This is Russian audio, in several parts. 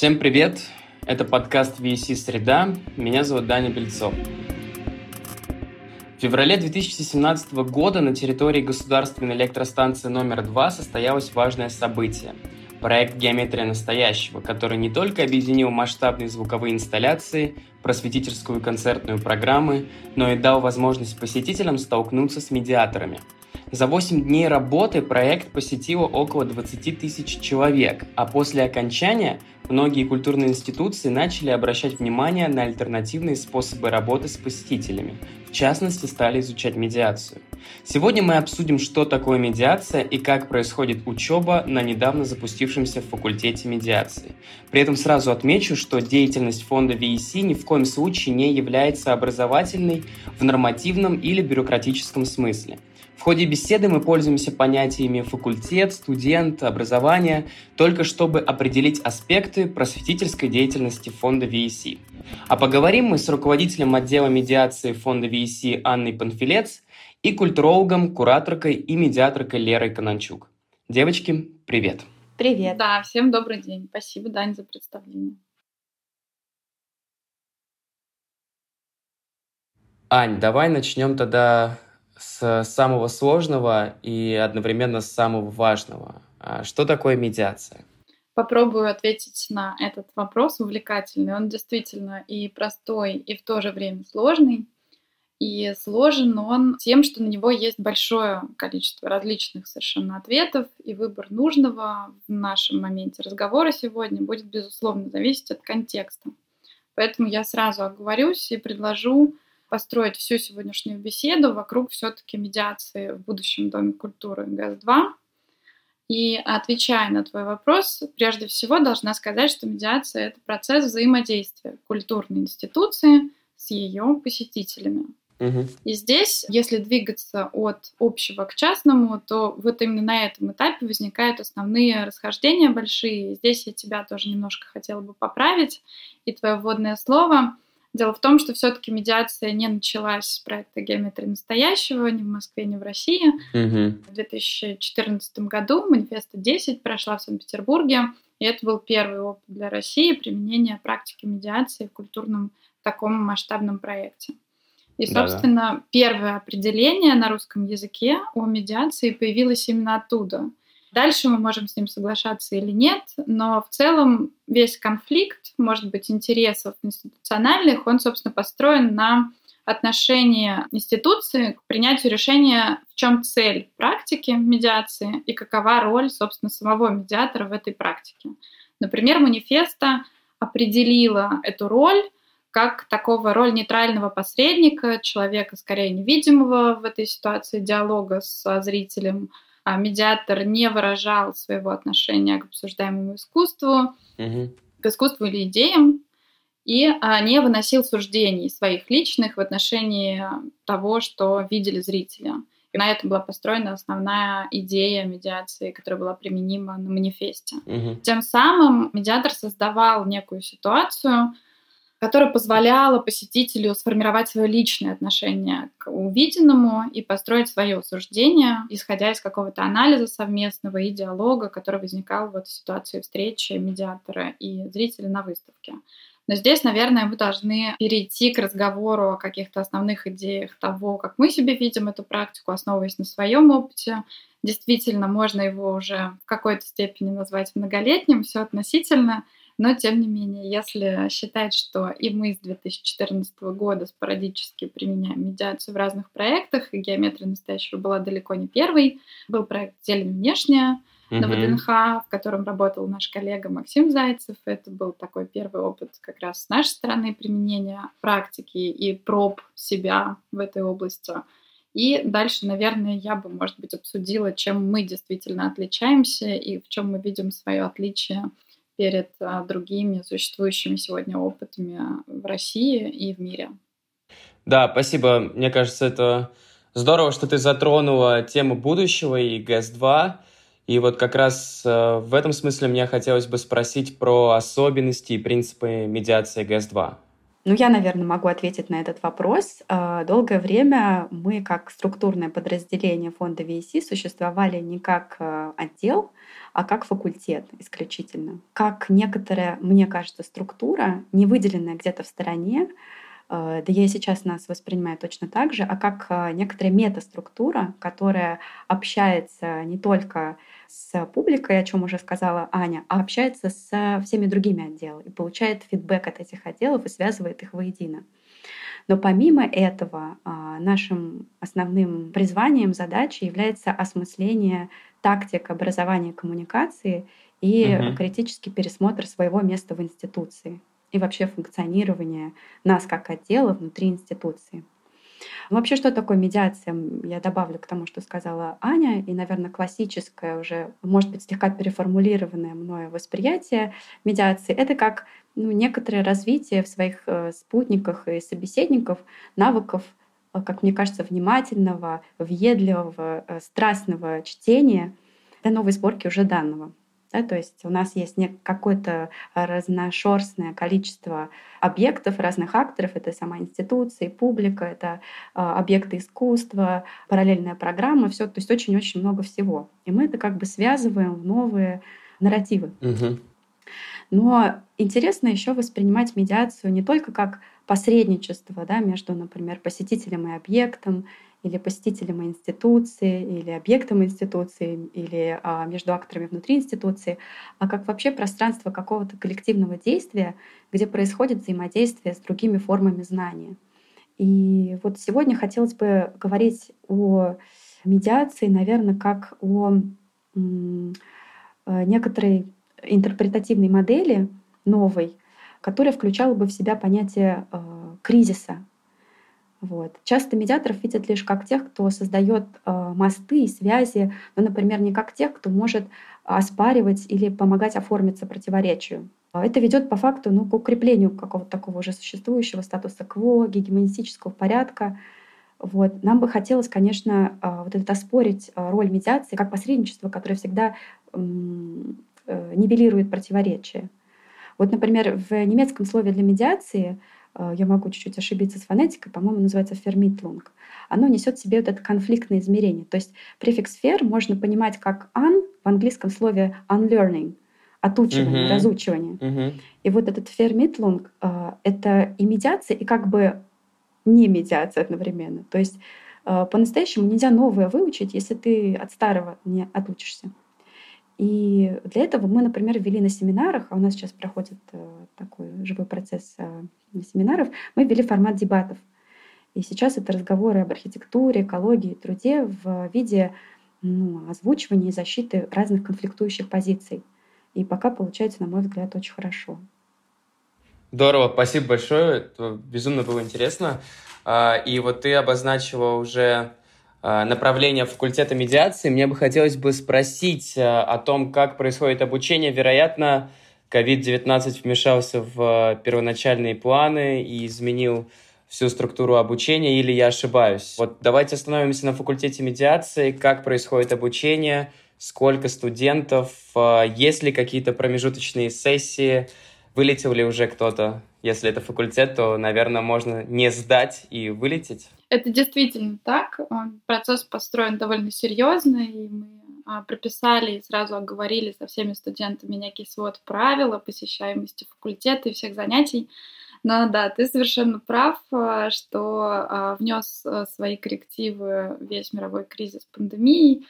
Всем привет! Это подкаст VC «Среда». Меня зовут Даня Бельцов. В феврале 2017 года на территории государственной электростанции номер 2 состоялось важное событие – проект «Геометрия настоящего», который не только объединил масштабные звуковые инсталляции, просветительскую концертную программы, но и дал возможность посетителям столкнуться с медиаторами – за 8 дней работы проект посетило около 20 тысяч человек, а после окончания многие культурные институции начали обращать внимание на альтернативные способы работы с посетителями. В частности, стали изучать медиацию. Сегодня мы обсудим, что такое медиация и как происходит учеба на недавно запустившемся факультете медиации. При этом сразу отмечу, что деятельность фонда VEC ни в коем случае не является образовательной в нормативном или бюрократическом смысле – в ходе беседы мы пользуемся понятиями факультет, студент, образование, только чтобы определить аспекты просветительской деятельности фонда VEC. А поговорим мы с руководителем отдела медиации фонда VEC Анной Панфилец и культурологом, кураторкой и медиаторкой Лерой Кананчук. Девочки, привет! Привет! Да, всем добрый день. Спасибо, Дань, за представление. Ань, давай начнем тогда с самого сложного и одновременно с самого важного. А что такое медиация? Попробую ответить на этот вопрос увлекательный. Он действительно и простой, и в то же время сложный. И сложен он тем, что на него есть большое количество различных совершенно ответов, и выбор нужного в нашем моменте разговора сегодня будет, безусловно, зависеть от контекста. Поэтому я сразу оговорюсь и предложу построить всю сегодняшнюю беседу вокруг все-таки медиации в будущем Доме культуры ГАЗ-2. И отвечая на твой вопрос, прежде всего должна сказать, что медиация – это процесс взаимодействия культурной институции с ее посетителями. Угу. И здесь, если двигаться от общего к частному, то вот именно на этом этапе возникают основные расхождения большие. Здесь я тебя тоже немножко хотела бы поправить. И твое вводное слово – Дело в том, что все-таки медиация не началась с проекта «Геометрия настоящего» ни в Москве, ни в России. Угу. В 2014 году «Манифеста 10» прошла в Санкт-Петербурге, и это был первый опыт для России применения практики медиации в культурном таком масштабном проекте. И, собственно, Да-да. первое определение на русском языке о медиации появилось именно оттуда. Дальше мы можем с ним соглашаться или нет, но в целом весь конфликт, может быть, интересов институциональных, он, собственно, построен на отношении институции к принятию решения, в чем цель практики медиации и какова роль, собственно, самого медиатора в этой практике. Например, манифеста определила эту роль как такого роль нейтрального посредника, человека скорее невидимого в этой ситуации диалога с зрителем, медиатор не выражал своего отношения к обсуждаемому искусству, угу. к искусству или идеям, и а, не выносил суждений своих личных в отношении того, что видели зрители. И на этом была построена основная идея медиации, которая была применима на манифесте. Угу. Тем самым медиатор создавал некую ситуацию, которая позволяла посетителю сформировать свое личное отношение к увиденному и построить свое суждение, исходя из какого-то анализа совместного и диалога, который возникал вот в ситуации встречи медиатора и зрителя на выставке. Но здесь, наверное, мы должны перейти к разговору о каких-то основных идеях того, как мы себе видим эту практику, основываясь на своем опыте. Действительно, можно его уже в какой-то степени назвать многолетним, все относительно — но, тем не менее, если считать, что и мы с 2014 года спорадически применяем медиацию в разных проектах, и геометрия настоящего была далеко не первой, был проект «Зелень внешняя», на ВДНХ, в котором работал наш коллега Максим Зайцев. Это был такой первый опыт как раз с нашей стороны применения практики и проб себя в этой области. И дальше, наверное, я бы, может быть, обсудила, чем мы действительно отличаемся и в чем мы видим свое отличие перед а, другими существующими сегодня опытами в России и в мире. Да, спасибо. Мне кажется, это здорово, что ты затронула тему будущего и ГЭС-2. И вот как раз э, в этом смысле мне хотелось бы спросить про особенности и принципы медиации ГЭС-2. Ну, я, наверное, могу ответить на этот вопрос. А, долгое время мы, как структурное подразделение фонда VC, существовали не как а, отдел, а как факультет исключительно. Как некоторая, мне кажется, структура, не выделенная где-то в стороне, а, да я и сейчас нас воспринимаю точно так же, а как некоторая метаструктура, которая общается не только с публикой, о чем уже сказала Аня, а общается со всеми другими отделами и получает фидбэк от этих отделов и связывает их воедино. Но помимо этого, а, нашим основным призванием, задачей является осмысление тактик образования коммуникации и угу. критический пересмотр своего места в институции и вообще функционирование нас как отдела внутри институции. Вообще, что такое медиация? Я добавлю к тому, что сказала Аня, и, наверное, классическое уже, может быть, слегка переформулированное мною восприятие медиации — это как ну, некоторое развитие в своих э, спутниках и собеседников навыков как мне кажется, внимательного, въедливого, э, страстного чтения до новой сборки уже данного. Да, то есть у нас есть какое-то разношерстное количество объектов, разных акторов. Это сама институция, публика, это а, объекты искусства, параллельная программа, все, то есть очень-очень много всего. И мы это как бы связываем в новые нарративы. Угу. Но интересно еще воспринимать медиацию не только как посредничество да, между, например, посетителем и объектом, или посетителем институции, или объектом институции, или а, между акторами внутри институции, а как вообще пространство какого-то коллективного действия, где происходит взаимодействие с другими формами знания. И вот сегодня хотелось бы говорить о медиации, наверное, как о некоторой интерпретативной модели новой, которая включала бы в себя понятие э, кризиса, вот. Часто медиаторов видят лишь как тех, кто создает э, мосты и связи, но, например, не как тех, кто может оспаривать или помогать оформиться противоречию. Это ведет по факту ну, к укреплению какого-то такого уже существующего статуса кво, гегемонистического порядка. Вот. Нам бы хотелось, конечно, э, вот это оспорить э, роль медиации как посредничество, которое всегда э, нивелирует противоречия. Вот, например, в немецком слове для медиации Э, я могу чуть-чуть ошибиться с фонетикой, по-моему, называется фермитлунг, оно несет в себе вот это конфликтное измерение. То есть префикс фер можно понимать как un в английском слове unlearning, отучивание, uh-huh. разучивание. Uh-huh. И вот этот фермитлунг э, — это и медиация, и как бы не медиация одновременно. То есть э, по-настоящему нельзя новое выучить, если ты от старого не отучишься. И для этого мы, например, ввели на семинарах, а у нас сейчас проходит э, такой живой процесс э, семинаров, мы ввели формат дебатов. И сейчас это разговоры об архитектуре, экологии, труде в виде ну, озвучивания и защиты разных конфликтующих позиций. И пока получается, на мой взгляд, очень хорошо. Здорово, спасибо большое. Это безумно было интересно. А, и вот ты обозначила уже направления факультета медиации, мне бы хотелось бы спросить э, о том, как происходит обучение. Вероятно, COVID-19 вмешался в э, первоначальные планы и изменил всю структуру обучения, или я ошибаюсь? Вот давайте остановимся на факультете медиации. Как происходит обучение? Сколько студентов? Есть ли какие-то промежуточные сессии? Вылетел ли уже кто-то? Если это факультет, то, наверное, можно не сдать и вылететь. Это действительно так. Процесс построен довольно серьезно, и мы а, прописали и сразу оговорили со всеми студентами некий свод правил о посещаемости факультета и всех занятий. Но да, ты совершенно прав, а, что а, внес свои коррективы весь мировой кризис пандемии,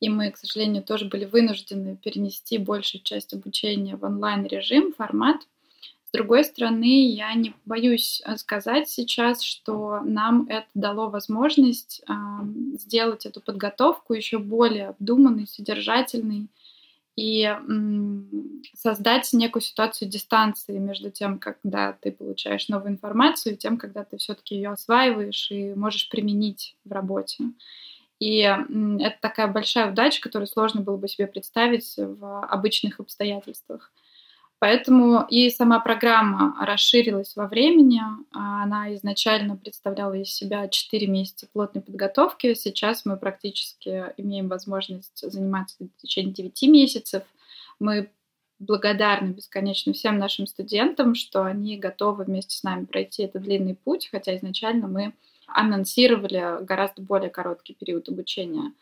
и мы, к сожалению, тоже были вынуждены перенести большую часть обучения в онлайн-режим, формат – с другой стороны, я не боюсь э, сказать сейчас, что нам это дало возможность э, сделать эту подготовку еще более обдуманной, содержательной и э, создать некую ситуацию дистанции между тем, когда ты получаешь новую информацию, и тем, когда ты все-таки ее осваиваешь и можешь применить в работе. И это такая большая удача, которую сложно было бы себе представить в обычных обстоятельствах. Поэтому и сама программа расширилась во времени. Она изначально представляла из себя 4 месяца плотной подготовки. Сейчас мы практически имеем возможность заниматься в течение 9 месяцев. Мы благодарны бесконечно всем нашим студентам, что они готовы вместе с нами пройти этот длинный путь, хотя изначально мы анонсировали гораздо более короткий период обучения.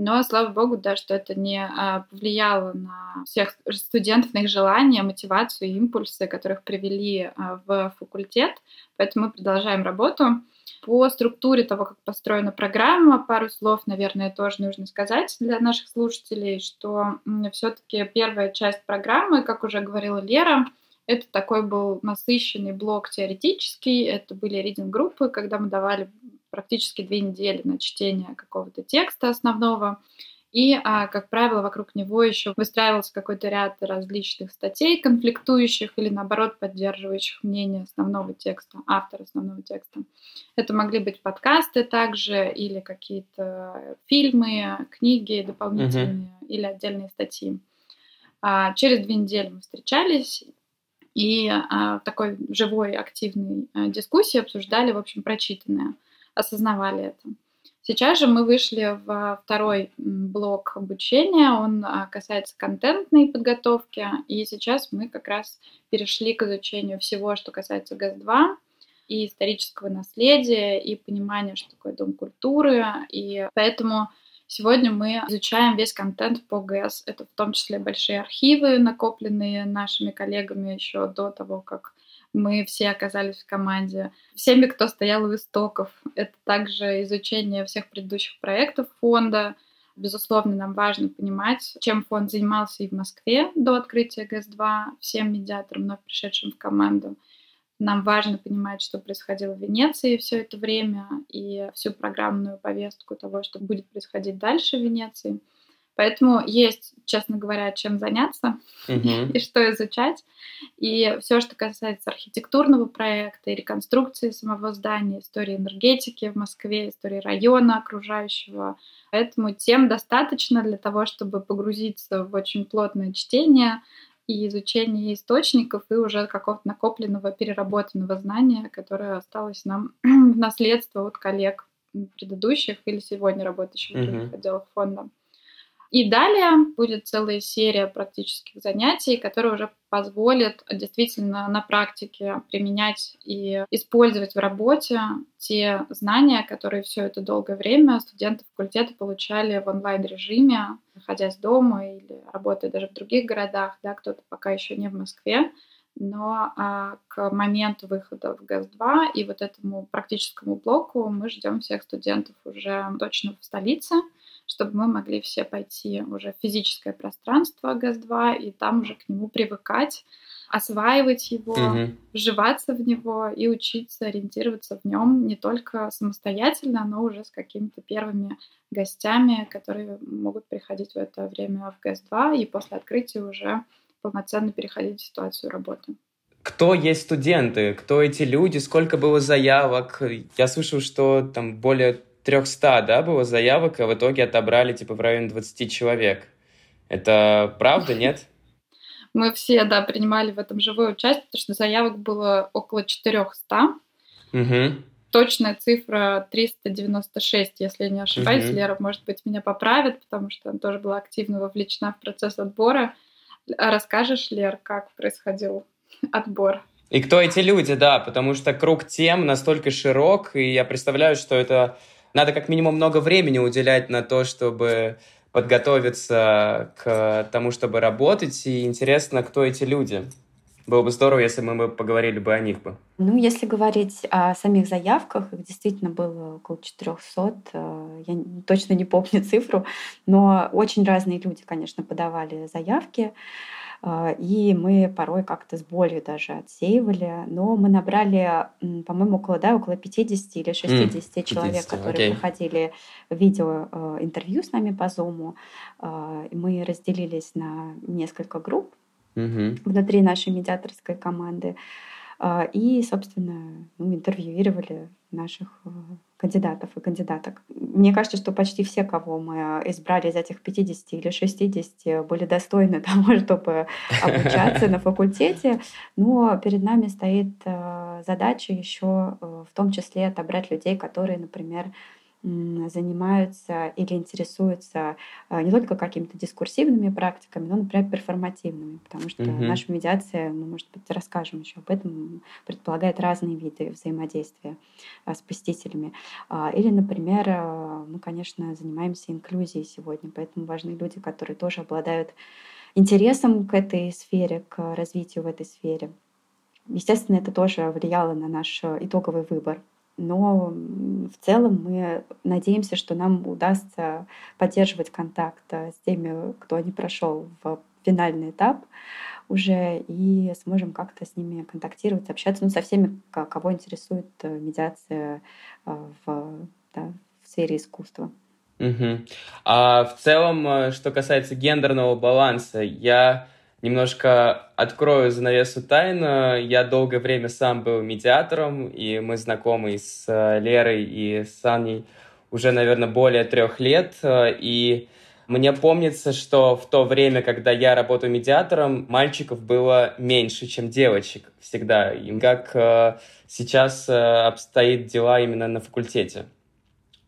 Но, слава богу, да, что это не а, повлияло на всех студентов, на их желания, мотивацию и импульсы, которых привели а, в факультет. Поэтому мы продолжаем работу. По структуре того, как построена программа, пару слов, наверное, тоже нужно сказать для наших слушателей, что все-таки первая часть программы, как уже говорила Лера, это такой был насыщенный блок теоретический, это были ридинг-группы, когда мы давали практически две недели на чтение какого-то текста основного. И, а, как правило, вокруг него еще выстраивался какой-то ряд различных статей, конфликтующих или, наоборот, поддерживающих мнение основного текста, автора основного текста. Это могли быть подкасты также, или какие-то фильмы, книги дополнительные, uh-huh. или отдельные статьи. А, через две недели мы встречались и а, в такой живой, активной дискуссии обсуждали, в общем, прочитанное, осознавали это. Сейчас же мы вышли в второй блок обучения, он а, касается контентной подготовки, и сейчас мы как раз перешли к изучению всего, что касается ГАЗ-2, и исторического наследия, и понимания, что такое Дом культуры, и поэтому Сегодня мы изучаем весь контент по ГЭС. Это в том числе большие архивы, накопленные нашими коллегами еще до того, как мы все оказались в команде. Всеми, кто стоял у истоков. Это также изучение всех предыдущих проектов фонда. Безусловно, нам важно понимать, чем фонд занимался и в Москве до открытия ГЭС-2, всем медиаторам, вновь пришедшим в команду. Нам важно понимать, что происходило в Венеции все это время и всю программную повестку того, что будет происходить дальше в Венеции. Поэтому есть, честно говоря, чем заняться uh-huh. и что изучать. И все, что касается архитектурного проекта и реконструкции самого здания, истории энергетики в Москве, истории района окружающего. Поэтому тем достаточно для того, чтобы погрузиться в очень плотное чтение и изучение источников и уже какого-то накопленного, переработанного знания, которое осталось нам в наследство от коллег предыдущих или сегодня работающих в других uh-huh. отделах фонда. И далее будет целая серия практических занятий, которые уже позволят действительно на практике применять и использовать в работе те знания, которые все это долгое время студенты факультета получали в онлайн-режиме, находясь дома или работая даже в других городах, да, кто-то пока еще не в Москве, но а, к моменту выхода в ГАЗ-2 и вот этому практическому блоку мы ждем всех студентов уже точно в столице чтобы мы могли все пойти уже в физическое пространство ГАЗ-2 и там уже к нему привыкать, осваивать его, угу. вживаться в него и учиться ориентироваться в нем не только самостоятельно, но уже с какими-то первыми гостями, которые могут приходить в это время в ГАЗ-2 и после открытия уже полноценно переходить в ситуацию работы. Кто есть студенты? Кто эти люди? Сколько было заявок? Я слышал, что там более 300, да, было заявок, а в итоге отобрали типа в районе 20 человек. Это правда, нет? Мы все, да, принимали в этом живое участие, потому что заявок было около 400. Угу. Точная цифра 396, если я не ошибаюсь. Угу. Лера, может быть, меня поправит, потому что она тоже была активно вовлечена в процесс отбора. Расскажешь, Лер, как происходил отбор? И кто эти люди, да, потому что круг тем настолько широк, и я представляю, что это надо как минимум много времени уделять на то, чтобы подготовиться к тому, чтобы работать. И интересно, кто эти люди. Было бы здорово, если мы бы поговорили бы о них бы. Ну, если говорить о самих заявках, их действительно было около 400. Э, я точно не помню цифру, но очень разные люди, конечно, подавали заявки. А, и мы порой как-то с болью даже отсеивали. Но мы набрали, по-моему, около, да, около 50 или 60 mm, человек, 50, которые okay. проходили видео э, интервью с нами по Zoom. А, мы разделились на несколько групп mm-hmm. внутри нашей медиаторской команды. А, и, собственно, ну, интервьюировали наших э, кандидатов и кандидаток. Мне кажется, что почти все, кого мы избрали из этих 50 или 60, были достойны того, чтобы обучаться на факультете. Но перед нами стоит э, задача еще э, в том числе отобрать людей, которые, например, занимаются или интересуются а, не только какими-то дискурсивными практиками, но, например, перформативными, потому что угу. наша медиация, ну, может быть, расскажем еще об этом, предполагает разные виды взаимодействия а, с посетителями. А, или, например, мы, конечно, занимаемся инклюзией сегодня, поэтому важны люди, которые тоже обладают интересом к этой сфере, к развитию в этой сфере. Естественно, это тоже влияло на наш итоговый выбор но в целом мы надеемся, что нам удастся поддерживать контакт э, с теми, кто не прошел в финальный этап уже, и сможем как-то с ними контактировать, общаться, ну, со всеми, кого интересует э, медиация э, в, да, в сфере искусства. Угу. А в целом, что касается гендерного баланса, я Немножко открою занавесу тайну. Я долгое время сам был медиатором, и мы знакомы с э, Лерой и с Аней уже, наверное, более трех лет. И мне помнится, что в то время, когда я работаю медиатором, мальчиков было меньше, чем девочек всегда. И как э, сейчас э, обстоит дела именно на факультете?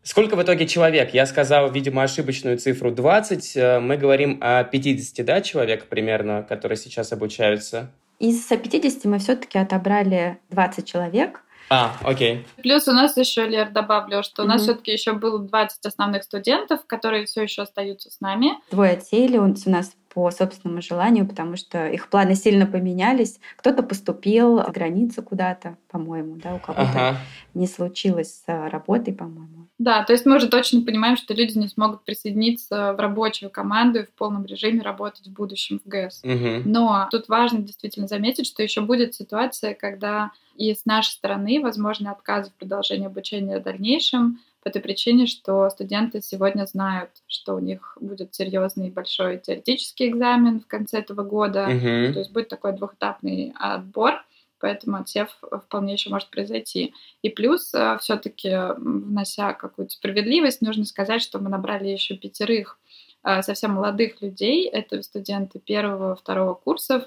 Сколько в итоге человек? Я сказал, видимо, ошибочную цифру 20. Э, мы говорим о 50, да, человек примерно, которые сейчас обучаются? Из 50 мы все-таки отобрали 20 человек. А, окей. Плюс у нас еще, Лер, добавлю, что у нас все-таки еще было 20 основных студентов, которые все еще остаются с нами. Двое отсеяли у нас по собственному желанию, потому что их планы сильно поменялись. Кто-то поступил за границу куда-то, по-моему, да, у кого-то ага. не случилось с работой, по-моему. Да, то есть мы уже точно понимаем, что люди не смогут присоединиться в рабочую команду и в полном режиме работать в будущем в ГЭС. Угу. Но тут важно действительно заметить, что еще будет ситуация, когда и с нашей стороны возможны отказы в продолжении обучения в дальнейшем, по той причине, что студенты сегодня знают, что у них будет серьезный большой теоретический экзамен в конце этого года, uh-huh. то есть будет такой двухэтапный отбор, поэтому отсев вполне еще может произойти. И плюс, э, все-таки внося какую-то справедливость, нужно сказать, что мы набрали еще пятерых э, совсем молодых людей, это студенты первого, второго курсов,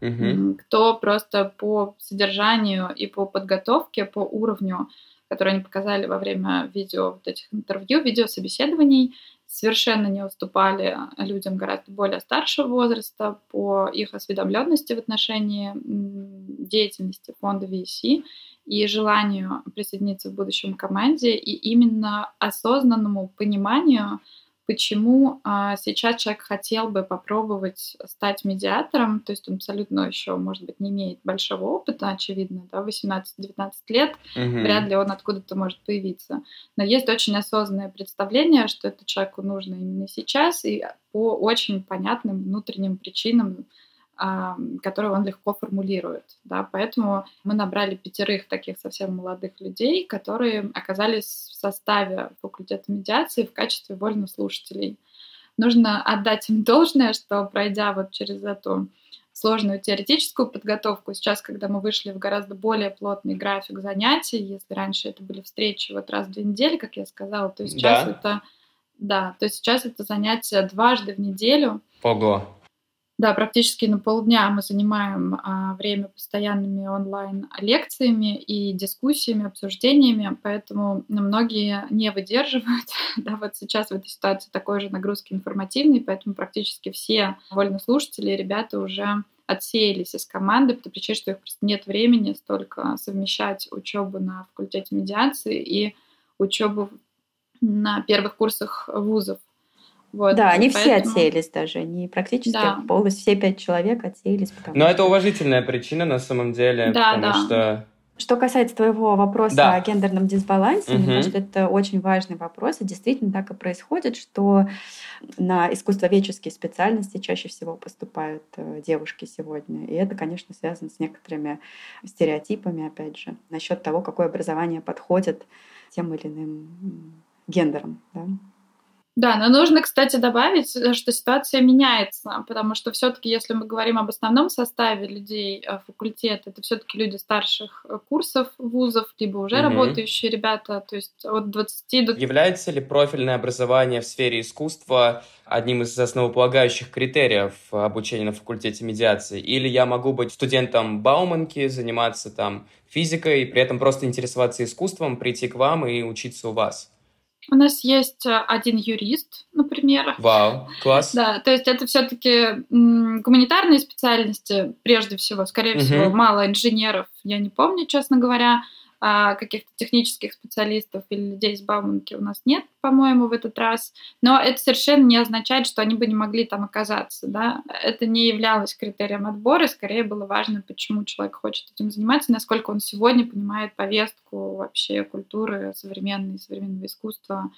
uh-huh. кто просто по содержанию и по подготовке, по уровню которые они показали во время видео вот этих интервью, видеособеседований, совершенно не уступали людям гораздо более старшего возраста по их осведомленности в отношении деятельности фонда VC и желанию присоединиться в будущем команде, и именно осознанному пониманию почему а, сейчас человек хотел бы попробовать стать медиатором, то есть он абсолютно еще, может быть, не имеет большого опыта, очевидно, да, 18-19 лет, угу. вряд ли он откуда-то может появиться. Но есть очень осознанное представление, что это человеку нужно именно сейчас и по очень понятным внутренним причинам, которые он легко формулирует. Да? Поэтому мы набрали пятерых таких совсем молодых людей, которые оказались в составе факультета медиации в качестве вольнослушателей. Нужно отдать им должное, что пройдя вот через эту сложную теоретическую подготовку. Сейчас, когда мы вышли в гораздо более плотный график занятий, если раньше это были встречи вот раз в две недели, как я сказала, то сейчас да. это да, то сейчас это занятия дважды в неделю. Ого. Да, практически на полдня мы занимаем а, время постоянными онлайн-лекциями и дискуссиями, обсуждениями, поэтому многие не выдерживают. да, вот сейчас в этой ситуации такой же нагрузки информативной, поэтому практически все вольнослушатели, ребята уже отсеялись из команды, по той причине, что их просто нет времени столько совмещать учебу на факультете медиации и учебу на первых курсах вузов. Вот, да, они поэтому... все отсеялись даже, они практически да. полностью все пять человек отсеялись. Но что... это уважительная причина на самом деле, да, потому да. что что касается твоего вопроса да. о гендерном дисбалансе, угу. мне кажется, это очень важный вопрос, и действительно так и происходит, что на искусствоведческие специальности чаще всего поступают э, девушки сегодня, и это, конечно, связано с некоторыми стереотипами, опять же, насчет того, какое образование подходит тем или иным гендерам. Да? Да, но нужно, кстати, добавить, э, что ситуация меняется, потому что все-таки, если мы говорим об основном составе людей э, факультета, это все-таки люди старших э, курсов вузов, либо уже угу. работающие ребята, то есть от 20 до... Является ли профильное образование в сфере искусства одним из основополагающих критериев обучения на факультете медиации? Или я могу быть студентом Бауманки, заниматься там физикой, и при этом просто интересоваться искусством, прийти к вам и учиться у вас? У нас есть э, один юрист, например. Вау, класс. Да, то есть это все-таки гуманитарные специальности, прежде всего, скорее угу. всего, мало инженеров, я не помню, честно говоря. А, каких-то технических специалистов или людей из Бауманки у нас нет, по-моему, в этот раз. Но это совершенно не означает, что они бы не могли там оказаться. Да? Это не являлось критерием отбора, скорее было важно, почему человек хочет этим заниматься, насколько он сегодня понимает повестку вообще культуры современной, современного искусства,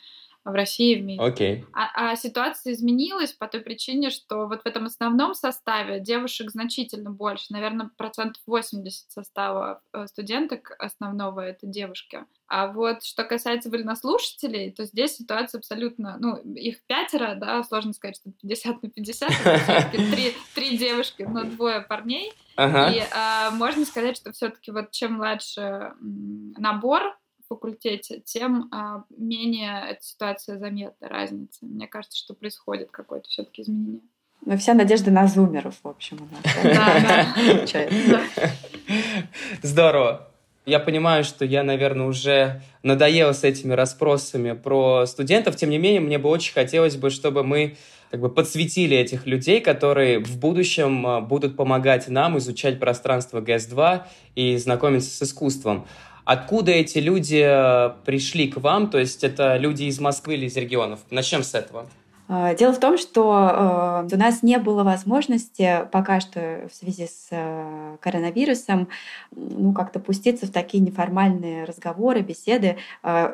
в России и в мире. Okay. А, а ситуация изменилась по той причине, что вот в этом основном составе девушек значительно больше, наверное, процентов 80 состава э, студенток основного это девушки. А вот что касается вольнослушателей, то здесь ситуация абсолютно, ну, их пятеро, да, сложно сказать, что 50 на 50, три, три девушки, но двое парней. Ага. И а, можно сказать, что все-таки вот чем младше набор, факультете, тем а, менее эта ситуация заметна, разница. Мне кажется, что происходит какое-то все-таки изменение. Ну, вся надежда на зумеров, в общем, у нас. Да, да. Здорово. Я понимаю, что я, наверное, уже надоел с этими расспросами про студентов. Тем не менее, мне бы очень хотелось бы, чтобы мы как бы подсветили этих людей, которые в будущем а, будут помогать нам изучать пространство ГЭС-2 и знакомиться с искусством. Откуда эти люди э, пришли к вам? То есть это люди из Москвы или из регионов? Начнем с этого. А, дело в том, что э, у нас не было возможности пока что в связи с э, коронавирусом ну, как-то пуститься в такие неформальные разговоры, беседы,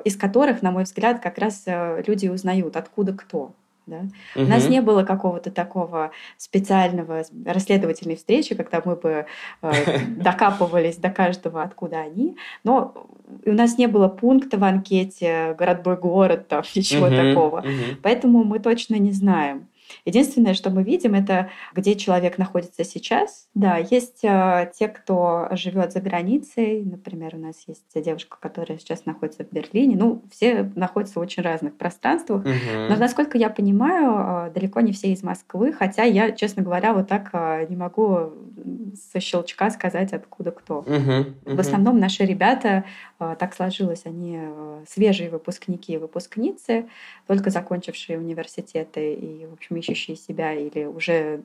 из которых, на мой взгляд, как раз люди узнают, откуда кто. Да? Угу. У нас не было какого-то такого специального расследовательной встречи, когда мы бы э, докапывались до каждого, откуда они. Но у нас не было пункта в анкете городной город, там ничего угу. такого. Угу. Поэтому мы точно не знаем. Единственное, что мы видим, это где человек находится сейчас. Да, есть э, те, кто живет за границей. Например, у нас есть девушка, которая сейчас находится в Берлине. Ну, все находятся в очень разных пространствах. Угу. Но, насколько я понимаю, э, далеко не все из Москвы. Хотя я, честно говоря, вот так э, не могу со щелчка сказать, откуда кто. Угу. В основном наши ребята, так сложилось, они свежие выпускники и выпускницы, только закончившие университеты и, в общем, ищущие себя или уже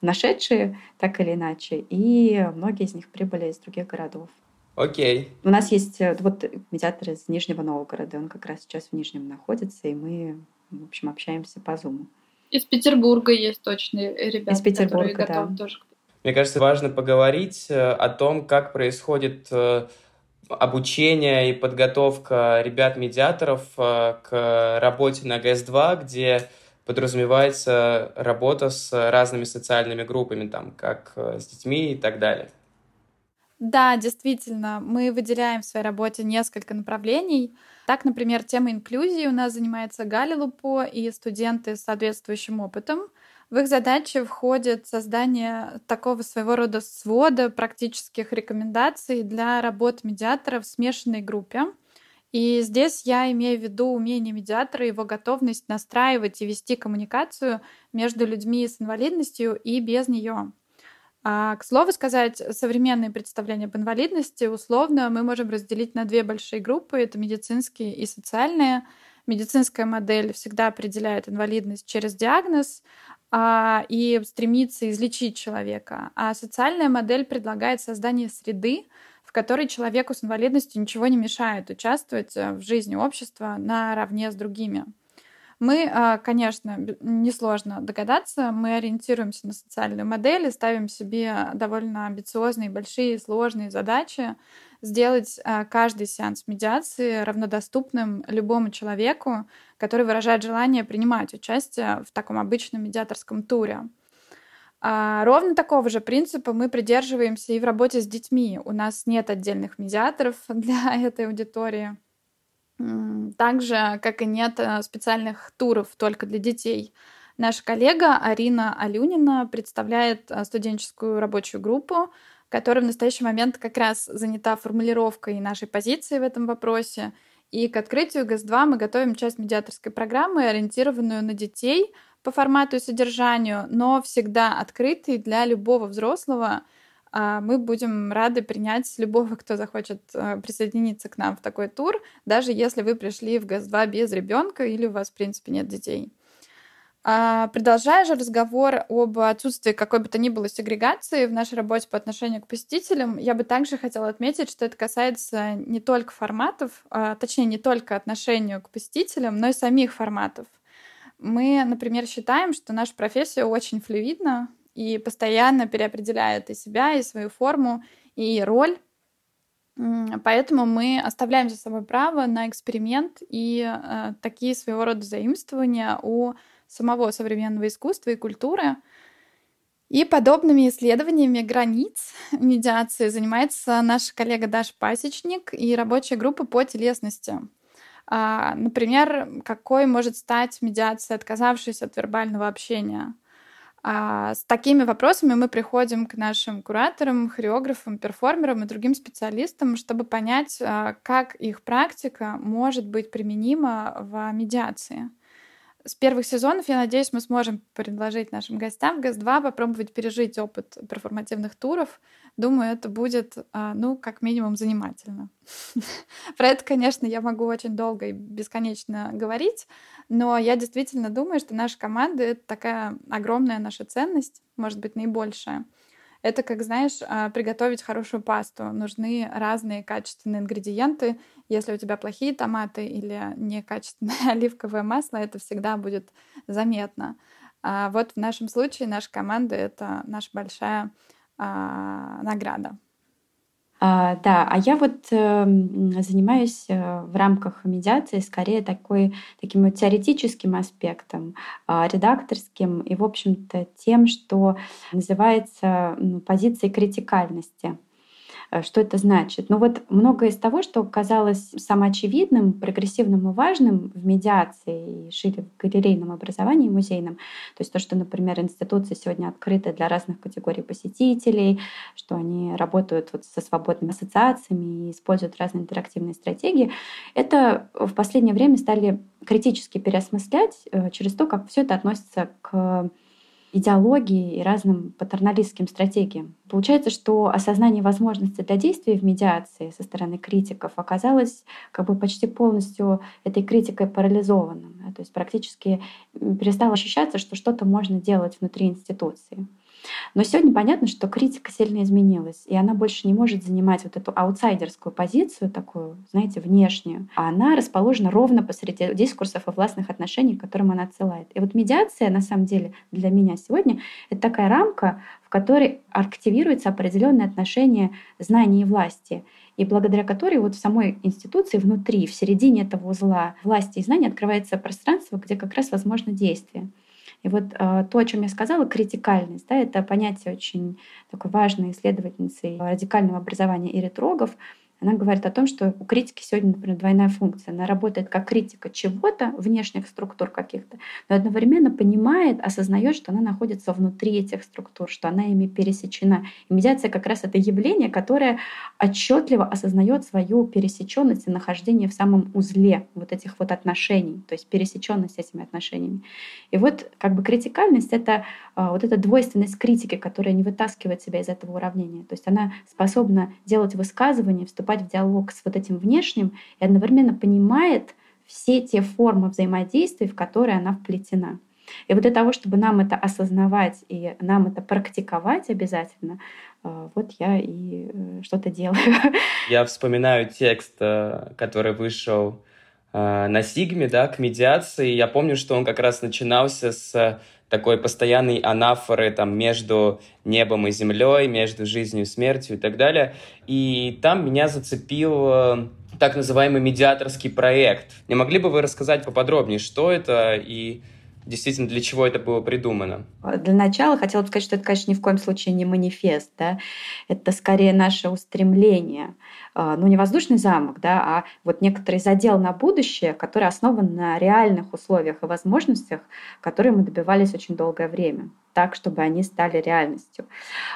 нашедшие, так или иначе. И многие из них прибыли из других городов. Окей. У нас есть э, вот медиатор из Нижнего Новгорода, он как раз сейчас в Нижнем находится, и мы, в общем, общаемся по Зуму. Из Петербурга есть точные ребята, Из Петербурга, которые готовы да. тоже. Мне кажется, важно поговорить э, о том, как происходит э, обучение и подготовка ребят-медиаторов к работе на ГС-2, где подразумевается работа с разными социальными группами, там, как э, с детьми и так далее. Да, действительно, мы выделяем в своей работе несколько направлений. Так, например, тема инклюзии у нас занимается Галя Лупо и студенты с соответствующим опытом. В их задачи входит создание такого своего рода свода практических рекомендаций для работы медиатора в смешанной группе. И здесь я имею в виду умение медиатора, его готовность настраивать и вести коммуникацию между людьми с инвалидностью и без нее. А, к слову сказать, современные представления об инвалидности условно мы можем разделить на две большие группы. Это медицинские и социальные. Медицинская модель всегда определяет инвалидность через диагноз а, и стремится излечить человека. А социальная модель предлагает создание среды, которой человеку с инвалидностью ничего не мешает участвовать э, в жизни общества наравне с другими. Мы, э, конечно, несложно догадаться, мы ориентируемся на социальную модель и ставим себе довольно амбициозные, большие, сложные задачи сделать э, каждый сеанс медиации равнодоступным любому человеку, который выражает желание принимать участие в таком обычном медиаторском туре. А ровно такого же принципа мы придерживаемся и в работе с детьми. У нас нет отдельных медиаторов для этой аудитории. Так же, как и нет э, специальных туров только для детей. Наша коллега Арина Алюнина представляет э, студенческую рабочую группу, которая в настоящий момент как раз занята формулировкой нашей позиции в этом вопросе. И к открытию ГАЗ-2 мы готовим часть медиаторской программы, ориентированную на детей, по формату и содержанию, но всегда открытый для любого взрослого, а мы будем рады принять любого, кто захочет э, присоединиться к нам в такой тур, даже если вы пришли в ГАЗ-2 без ребенка или у вас, в принципе, нет детей. А, продолжая же разговор об отсутствии какой бы то ни было сегрегации в нашей работе по отношению к посетителям, я бы также хотела отметить, что это касается не только форматов, а, точнее, не только отношению к посетителям, но и самих форматов. Мы, например, считаем, что наша профессия очень флюидна и постоянно переопределяет и себя, и свою форму, и роль. Поэтому мы оставляем за собой право на эксперимент и э, такие своего рода заимствования у самого современного искусства и культуры. И подобными исследованиями границ медиации занимается наш коллега Даша Пасечник и рабочая группа по телесности. А, например, какой может стать медиация, отказавшись от вербального общения? А, с такими вопросами мы приходим к нашим кураторам, хореографам, перформерам и другим специалистам, чтобы понять, а, как их практика может быть применима в медиации с первых сезонов, я надеюсь, мы сможем предложить нашим гостям в ГАЗ-2 попробовать пережить опыт перформативных туров. Думаю, это будет, а, ну, как минимум, занимательно. Про это, конечно, я могу очень долго и бесконечно говорить, но я действительно думаю, что наша команда — это такая огромная наша ценность, может быть, наибольшая. Это, как знаешь, а, приготовить хорошую пасту. Нужны разные качественные ингредиенты. Если у тебя плохие томаты или некачественное оливковое масло, это всегда будет заметно. А вот в нашем случае наша команда — это наша большая а, награда. А, да, а я вот э, занимаюсь э, в рамках медиации скорее такой, таким вот теоретическим аспектом, э, редакторским и, в общем-то, тем, что называется ну, позицией критикальности. Э, что это значит? Ну вот многое из того, что казалось самоочевидным, прогрессивным и важным в медиации и шире в галерейном образовании музейном, то есть то, что, например, институции сегодня открыты для разных категорий посетителей, что они работают вот со свободными ассоциациями и используют разные интерактивные стратегии, это в последнее время стали критически переосмыслять э, через то, как все это относится к идеологии и разным патерналистским стратегиям. Получается, что осознание возможности для действий в медиации со стороны критиков оказалось как бы почти полностью этой критикой парализованным. То есть практически перестало ощущаться, что что-то можно делать внутри институции. Но сегодня понятно, что критика сильно изменилась, и она больше не может занимать вот эту аутсайдерскую позицию, такую, знаете, внешнюю, а она расположена ровно посреди дискурсов и властных отношений, к которым она отсылает. И вот медиация, на самом деле, для меня сегодня — это такая рамка, в которой активируется определенное отношение знания и власти и благодаря которой вот в самой институции внутри, в середине этого узла власти и знания открывается пространство, где как раз возможно действие. И вот э, то, о чем я сказала, критикальность, да, это понятие очень такой важной исследовательницы радикального образования Ири Трогов, она говорит о том, что у критики сегодня, например, двойная функция. Она работает как критика чего-то, внешних структур каких-то, но одновременно понимает, осознает, что она находится внутри этих структур, что она ими пересечена. И медиация как раз это явление, которое отчетливо осознает свою пересеченность и нахождение в самом узле вот этих вот отношений, то есть пересеченность этими отношениями. И вот как бы критикальность — это а, вот эта двойственность критики, которая не вытаскивает себя из этого уравнения. То есть она способна делать высказывания, вступать вступать в диалог с вот этим внешним и одновременно понимает все те формы взаимодействия, в которые она вплетена. И вот для того, чтобы нам это осознавать и нам это практиковать обязательно, э, вот я и э, что-то делаю. Я вспоминаю текст, э, который вышел на Сигме, да, к медиации. Я помню, что он как раз начинался с такой постоянной анафоры там между небом и землей, между жизнью и смертью и так далее. И там меня зацепил э, так называемый медиаторский проект. Не могли бы вы рассказать поподробнее, что это и действительно для чего это было придумано? Для начала хотела бы сказать, что это, конечно, ни в коем случае не манифест. Да? Это скорее наше устремление а, ну, не воздушный замок, да, а вот некоторый задел на будущее, который основан на реальных условиях и возможностях, которые мы добивались очень долгое время так, чтобы они стали реальностью.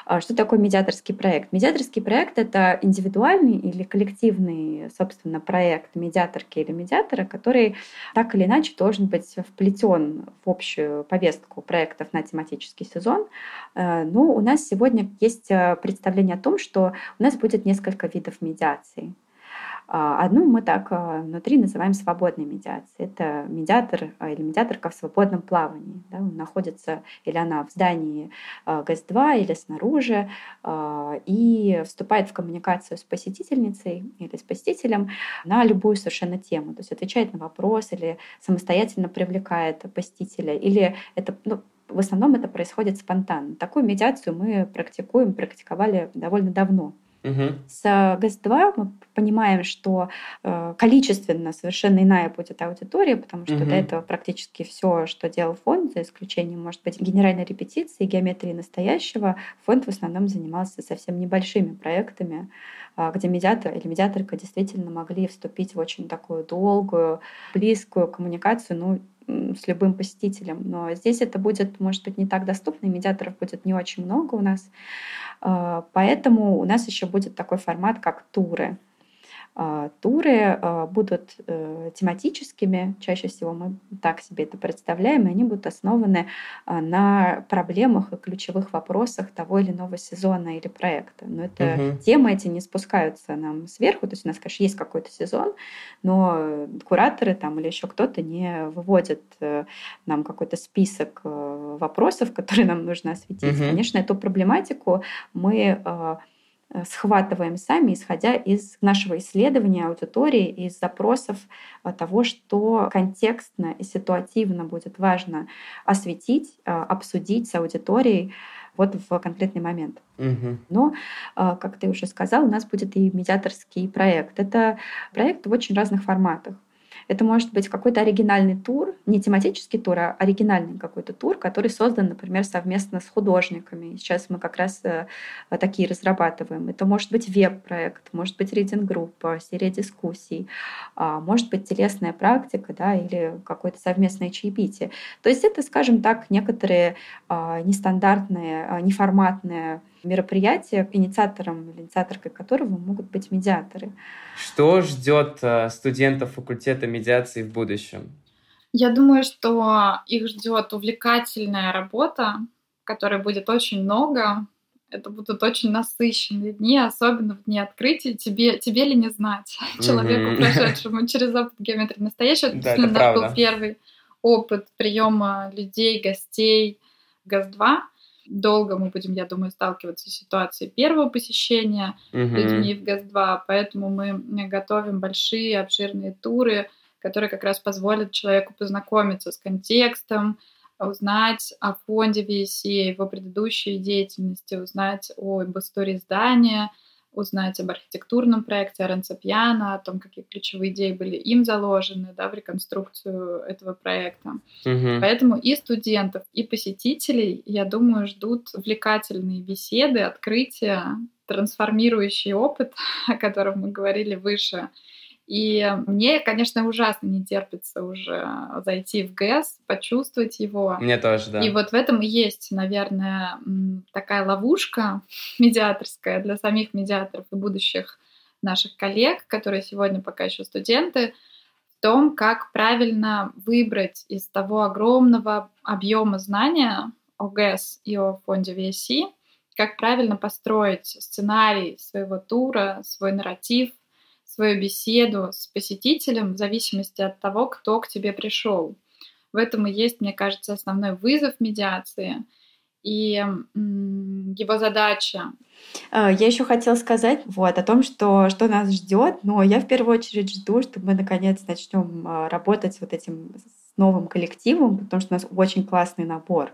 А что такое медиаторский проект? Медиаторский проект — это индивидуальный или коллективный, собственно, проект медиаторки или медиатора, который так или иначе должен быть вплетен в общую повестку проектов на тематический сезон. Э, Но ну, у нас сегодня есть представление о том, что у нас будет несколько видов медиации. А, одну мы так а, внутри называем свободной медиацией. Это медиатор а, или медиаторка в свободном плавании. Да, он находится или она в здании ГЭС-2 или снаружи и вступает в коммуникацию с посетительницей или с посетителем на любую совершенно тему. То есть отвечает на вопрос или самостоятельно привлекает посетителя. Или это ну, в основном это происходит спонтанно. Такую медиацию мы практикуем, практиковали довольно давно. Угу. С ГЭС-2 мы понимаем, что э, количественно совершенно иная будет аудитория, потому что угу. до этого практически все, что делал фонд, за исключением, может быть, генеральной репетиции, геометрии настоящего, фонд в основном занимался совсем небольшими проектами, э, где медиатор или медиаторка действительно могли вступить в очень такую долгую, близкую коммуникацию, ну, с любым посетителем. Но здесь это будет, может быть, не так доступно, и медиаторов будет не очень много у нас. А, поэтому у нас еще будет такой формат, как туры. А, туры а, будут э, тематическими, чаще всего мы так себе это представляем, и они будут основаны а, на проблемах и ключевых вопросах того или иного сезона или проекта. Но это угу. темы эти не спускаются нам сверху, то есть у нас, конечно, есть какой-то сезон, но кураторы там или еще кто-то не выводят э, нам какой-то список э, вопросов, которые нам нужно осветить. Угу. Конечно, эту проблематику мы схватываем сами, исходя из нашего исследования аудитории, из запросов э, того, что контекстно и ситуативно будет важно осветить, э, обсудить с аудиторией вот в конкретный момент. Угу. Но, как ты уже сказал, у нас будет и медиаторский проект. Это проект в очень разных форматах. Это может быть какой-то оригинальный тур, не тематический тур, а оригинальный какой-то тур, который создан, например, совместно с художниками. Сейчас мы как раз э, такие разрабатываем. Это может быть веб-проект, может быть рейдинг-группа, серия дискуссий, а, может быть телесная практика да, или какое-то совместное чаепитие. То есть это, скажем так, некоторые а, нестандартные, а, неформатные мероприятия, инициатором или инициаторкой которого могут быть медиаторы. Что ждет э, студентов факультета медиации в будущем? Я думаю, что их ждет увлекательная работа, которой будет очень много. Это будут очень насыщенные дни, особенно в дни открытия. Тебе, тебе ли не знать, человеку, прошедшему через опыт геометрии настоящего. Да, это был первый опыт приема людей, гостей ГАЗ-2 долго мы будем, я думаю, сталкиваться с ситуацией первого посещения угу. людьми в ГАЗ-2, поэтому мы готовим большие, обширные туры, которые как раз позволят человеку познакомиться с контекстом, узнать о фонде VSC, его предыдущей деятельности, узнать об истории здания, узнать об архитектурном проекте Аренца Пьяна, о том, какие ключевые идеи были им заложены да, в реконструкцию этого проекта. Угу. Поэтому и студентов, и посетителей, я думаю, ждут увлекательные беседы, открытия, трансформирующий опыт, о котором мы говорили выше, и мне, конечно, ужасно не терпится уже зайти в ГЭС, почувствовать его. Мне тоже, да. И вот в этом и есть, наверное, такая ловушка медиаторская для самих медиаторов и будущих наших коллег, которые сегодня пока еще студенты, в том, как правильно выбрать из того огромного объема знания о ГЭС и о фонде VSC, как правильно построить сценарий своего тура, свой нарратив, свою беседу с посетителем в зависимости от того, кто к тебе пришел. В этом и есть, мне кажется, основной вызов медиации и его задача. А, я еще хотела сказать вот, о том, что, что нас ждет, но я в первую очередь жду, что мы наконец начнем а, работать вот этим с новым коллективом, потому что у нас очень классный набор.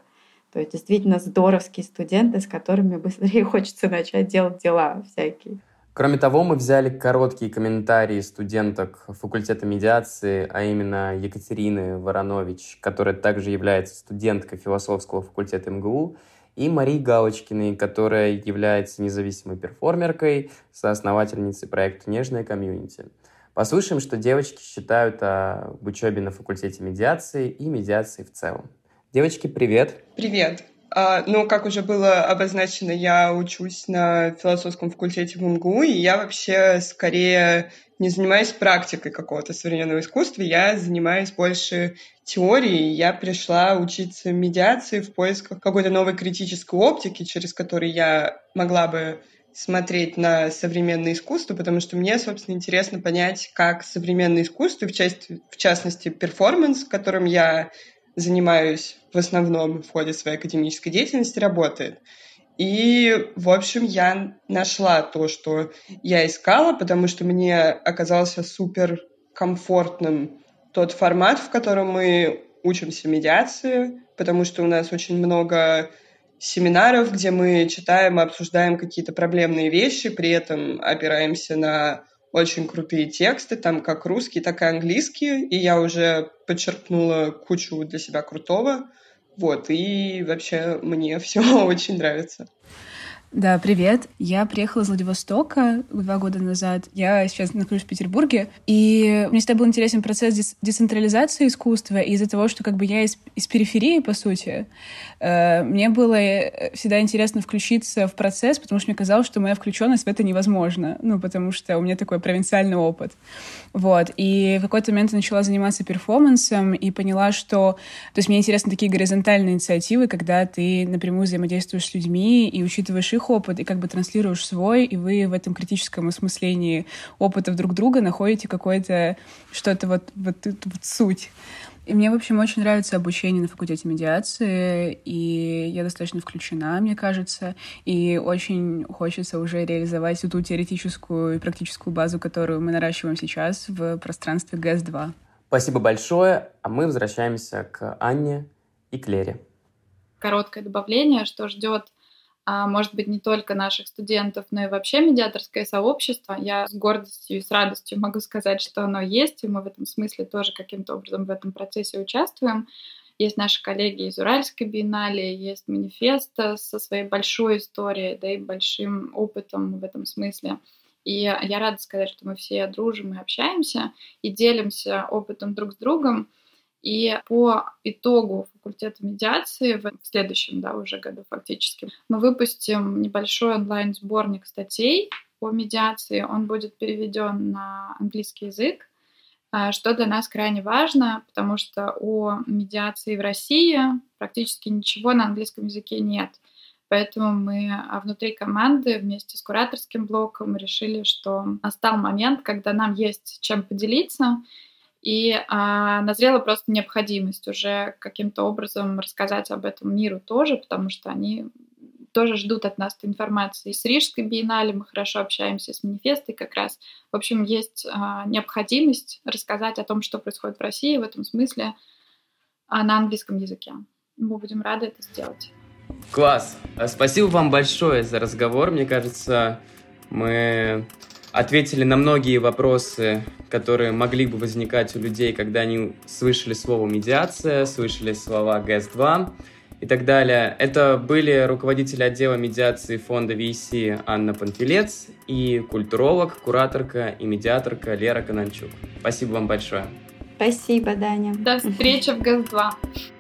То есть действительно здоровские студенты, с которыми быстрее хочется начать делать дела всякие. Кроме того, мы взяли короткие комментарии студенток факультета медиации, а именно Екатерины Воронович, которая также является студенткой философского факультета МГУ, и Марии Галочкиной, которая является независимой перформеркой, соосновательницей проекта «Нежная комьюнити». Послушаем, что девочки считают об учебе на факультете медиации и медиации в целом. Девочки, привет! Привет! Ну, как уже было обозначено, я учусь на философском факультете в МГУ, и я вообще скорее не занимаюсь практикой какого-то современного искусства, я занимаюсь больше теорией. Я пришла учиться медиации в поисках какой-то новой критической оптики, через которую я могла бы смотреть на современное искусство, потому что мне, собственно, интересно понять, как современное искусство, в, части, в частности, перформанс, которым я занимаюсь в основном в ходе своей академической деятельности, работает. И, в общем, я нашла то, что я искала, потому что мне оказался супер комфортным тот формат, в котором мы учимся медиации, потому что у нас очень много семинаров, где мы читаем и обсуждаем какие-то проблемные вещи, при этом опираемся на очень крутые тексты, там как русский, так и английский, и я уже подчеркнула кучу для себя крутого. Вот, и вообще мне все очень нравится. Да, привет. Я приехала из Владивостока два года назад. Я сейчас нахожусь в Петербурге. И мне всегда был интересен процесс децентрализации искусства. Из-за того, что как бы я из, из периферии, по сути, э, мне было э, всегда интересно включиться в процесс, потому что мне казалось, что моя включенность в это невозможна. Ну, потому что у меня такой провинциальный опыт. Вот. И в какой-то момент я начала заниматься перформансом и поняла, что... То есть мне интересны такие горизонтальные инициативы, когда ты напрямую взаимодействуешь с людьми и учитываешь их их опыт и как бы транслируешь свой, и вы в этом критическом осмыслении опытов друг друга находите какое-то что-то вот, вот, вот, вот суть. И мне, в общем, очень нравится обучение на факультете медиации, и я достаточно включена, мне кажется, и очень хочется уже реализовать ту теоретическую и практическую базу, которую мы наращиваем сейчас в пространстве ГЭС-2. Спасибо большое, а мы возвращаемся к Анне и Клере. Короткое добавление, что ждет а может быть, не только наших студентов, но и вообще медиаторское сообщество. Я с гордостью и с радостью могу сказать, что оно есть, и мы в этом смысле тоже каким-то образом в этом процессе участвуем. Есть наши коллеги из Уральской биеннале, есть манифеста со своей большой историей, да и большим опытом в этом смысле. И я рада сказать, что мы все дружим и общаемся, и делимся опытом друг с другом. И по итогу факультета медиации в следующем да, уже году фактически мы выпустим небольшой онлайн-сборник статей по медиации. Он будет переведен на английский язык, а, что для нас крайне важно, потому что о медиации в России практически ничего на английском языке нет. Поэтому мы а, внутри команды вместе с кураторским блоком решили, что настал момент, когда нам есть чем поделиться, и а, назрела просто необходимость уже каким-то образом рассказать об этом миру тоже, потому что они тоже ждут от нас информации. С Рижской биеннале мы хорошо общаемся, с манифестой как раз. В общем, есть а, необходимость рассказать о том, что происходит в России в этом смысле а, на английском языке. Мы будем рады это сделать. Класс! Спасибо вам большое за разговор. Мне кажется, мы ответили на многие вопросы, которые могли бы возникать у людей, когда они слышали слово «медиация», слышали слова «ГЭС-2» и так далее. Это были руководители отдела медиации фонда VC Анна Панфилец и культуролог, кураторка и медиаторка Лера Кананчук. Спасибо вам большое. Спасибо, Даня. До встречи в ГЭС-2.